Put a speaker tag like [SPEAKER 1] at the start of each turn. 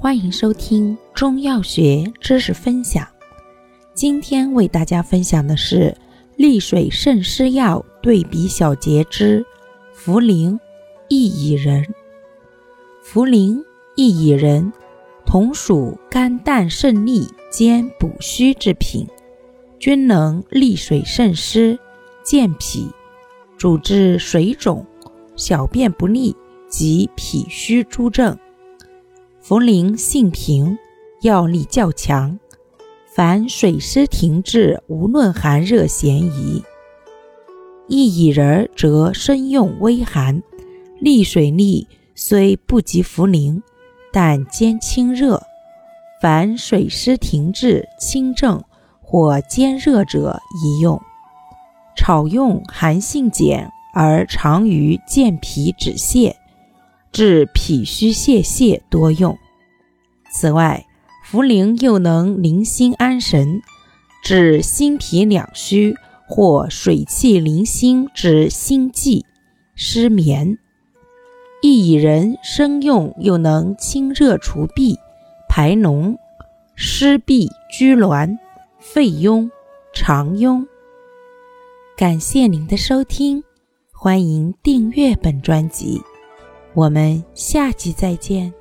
[SPEAKER 1] 欢迎收听中药学知识分享。今天为大家分享的是利水渗湿药对比小节之茯苓、薏苡仁。茯苓、薏苡仁同属肝胆肾利兼补虚之品，均能利水渗湿、健脾，主治水肿、小便不利及脾虚诸症。茯苓性平，药力较强，凡水湿停滞，无论寒热咸宜。薏苡仁则生用微寒，利水力虽不及茯苓，但兼清热。凡水湿停滞、清症或兼热者宜用。炒用寒性减，而常于健脾止泻。治脾虚泄泻多用。此外，茯苓又能宁心安神，治心脾两虚或水气凌心之心悸、失眠。薏苡仁生用又能清热除痹、排脓、湿痹拘挛、肺痈、肠痈。感谢您的收听，欢迎订阅本专辑。我们下集再见。